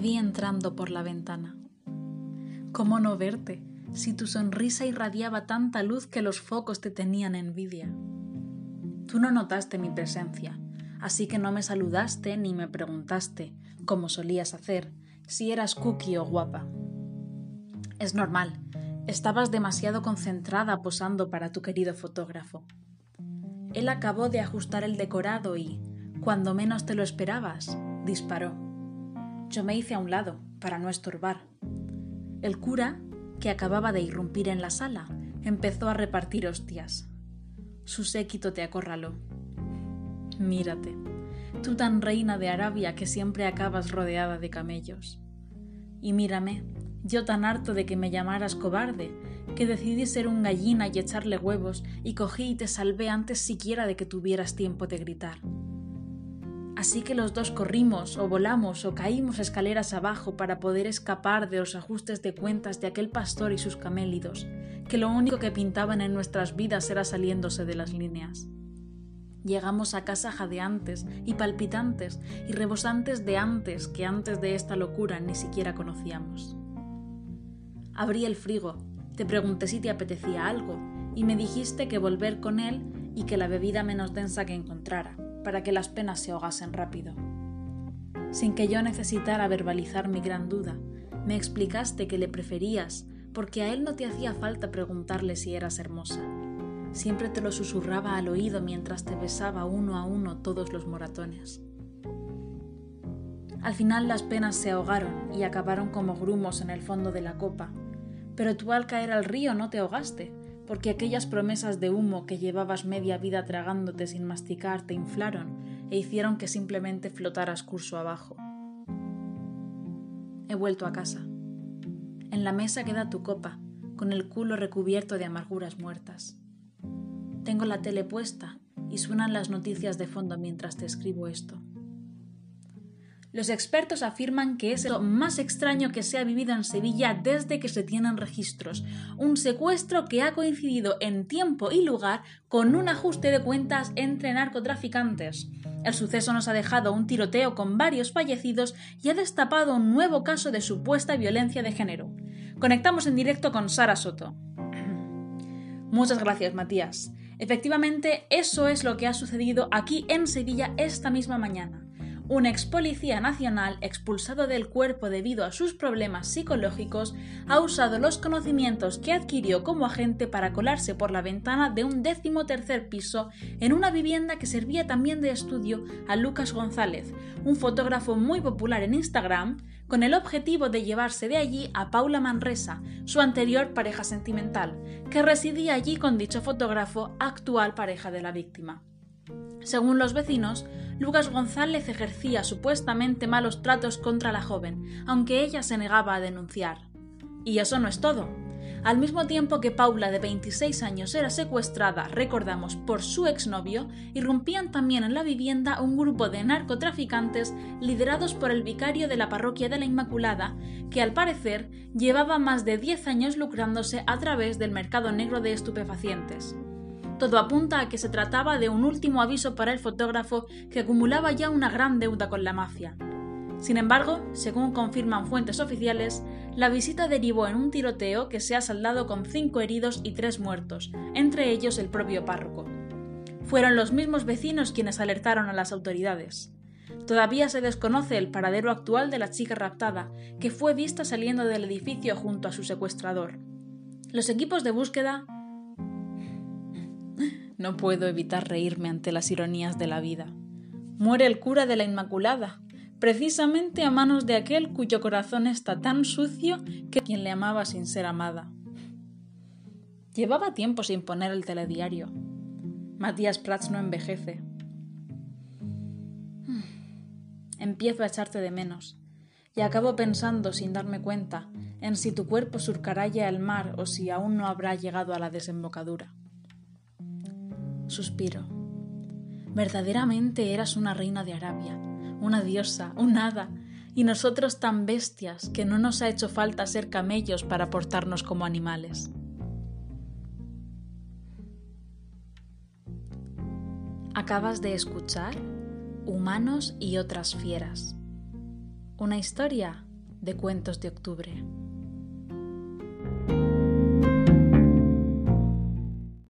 vi entrando por la ventana. ¿Cómo no verte si tu sonrisa irradiaba tanta luz que los focos te tenían envidia? Tú no notaste mi presencia, así que no me saludaste ni me preguntaste, como solías hacer, si eras cookie o guapa. Es normal, estabas demasiado concentrada posando para tu querido fotógrafo. Él acabó de ajustar el decorado y, cuando menos te lo esperabas, disparó. Yo me hice a un lado, para no estorbar. El cura, que acababa de irrumpir en la sala, empezó a repartir hostias. Su séquito te acorraló. Mírate, tú tan reina de Arabia que siempre acabas rodeada de camellos. Y mírame, yo tan harto de que me llamaras cobarde, que decidí ser un gallina y echarle huevos, y cogí y te salvé antes siquiera de que tuvieras tiempo de gritar. Así que los dos corrimos, o volamos, o caímos escaleras abajo para poder escapar de los ajustes de cuentas de aquel pastor y sus camélidos, que lo único que pintaban en nuestras vidas era saliéndose de las líneas. Llegamos a casa jadeantes y palpitantes y rebosantes de antes que antes de esta locura ni siquiera conocíamos. Abrí el frigo, te pregunté si te apetecía algo y me dijiste que volver con él y que la bebida menos densa que encontrara, para que las penas se ahogasen rápido. Sin que yo necesitara verbalizar mi gran duda, me explicaste que le preferías porque a él no te hacía falta preguntarle si eras hermosa Siempre te lo susurraba al oído mientras te besaba uno a uno todos los moratones. Al final las penas se ahogaron y acabaron como grumos en el fondo de la copa, pero tú al caer al río no te ahogaste, porque aquellas promesas de humo que llevabas media vida tragándote sin masticar te inflaron e hicieron que simplemente flotaras curso abajo. He vuelto a casa. En la mesa queda tu copa, con el culo recubierto de amarguras muertas. Tengo la tele puesta y suenan las noticias de fondo mientras te escribo esto. Los expertos afirman que es lo más extraño que se ha vivido en Sevilla desde que se tienen registros. Un secuestro que ha coincidido en tiempo y lugar con un ajuste de cuentas entre narcotraficantes. El suceso nos ha dejado un tiroteo con varios fallecidos y ha destapado un nuevo caso de supuesta violencia de género. Conectamos en directo con Sara Soto. Muchas gracias, Matías. Efectivamente, eso es lo que ha sucedido aquí en Sevilla esta misma mañana. Un ex policía nacional expulsado del cuerpo debido a sus problemas psicológicos ha usado los conocimientos que adquirió como agente para colarse por la ventana de un décimo tercer piso en una vivienda que servía también de estudio a Lucas González, un fotógrafo muy popular en Instagram, con el objetivo de llevarse de allí a Paula Manresa, su anterior pareja sentimental, que residía allí con dicho fotógrafo, actual pareja de la víctima. Según los vecinos, Lucas González ejercía supuestamente malos tratos contra la joven, aunque ella se negaba a denunciar. Y eso no es todo. Al mismo tiempo que Paula, de 26 años, era secuestrada, recordamos, por su exnovio, irrumpían también en la vivienda un grupo de narcotraficantes liderados por el vicario de la parroquia de la Inmaculada, que al parecer llevaba más de 10 años lucrándose a través del mercado negro de estupefacientes. Todo apunta a que se trataba de un último aviso para el fotógrafo que acumulaba ya una gran deuda con la mafia. Sin embargo, según confirman fuentes oficiales, la visita derivó en un tiroteo que se ha saldado con cinco heridos y tres muertos, entre ellos el propio párroco. Fueron los mismos vecinos quienes alertaron a las autoridades. Todavía se desconoce el paradero actual de la chica raptada, que fue vista saliendo del edificio junto a su secuestrador. Los equipos de búsqueda no puedo evitar reírme ante las ironías de la vida. Muere el cura de la Inmaculada, precisamente a manos de aquel cuyo corazón está tan sucio que quien le amaba sin ser amada. Llevaba tiempo sin poner el telediario. Matías Prats no envejece. Empiezo a echarte de menos y acabo pensando sin darme cuenta en si tu cuerpo surcará ya el mar o si aún no habrá llegado a la desembocadura. Suspiro. Verdaderamente eras una reina de Arabia, una diosa, un hada, y nosotros tan bestias que no nos ha hecho falta ser camellos para portarnos como animales. Acabas de escuchar Humanos y otras fieras. Una historia de Cuentos de Octubre.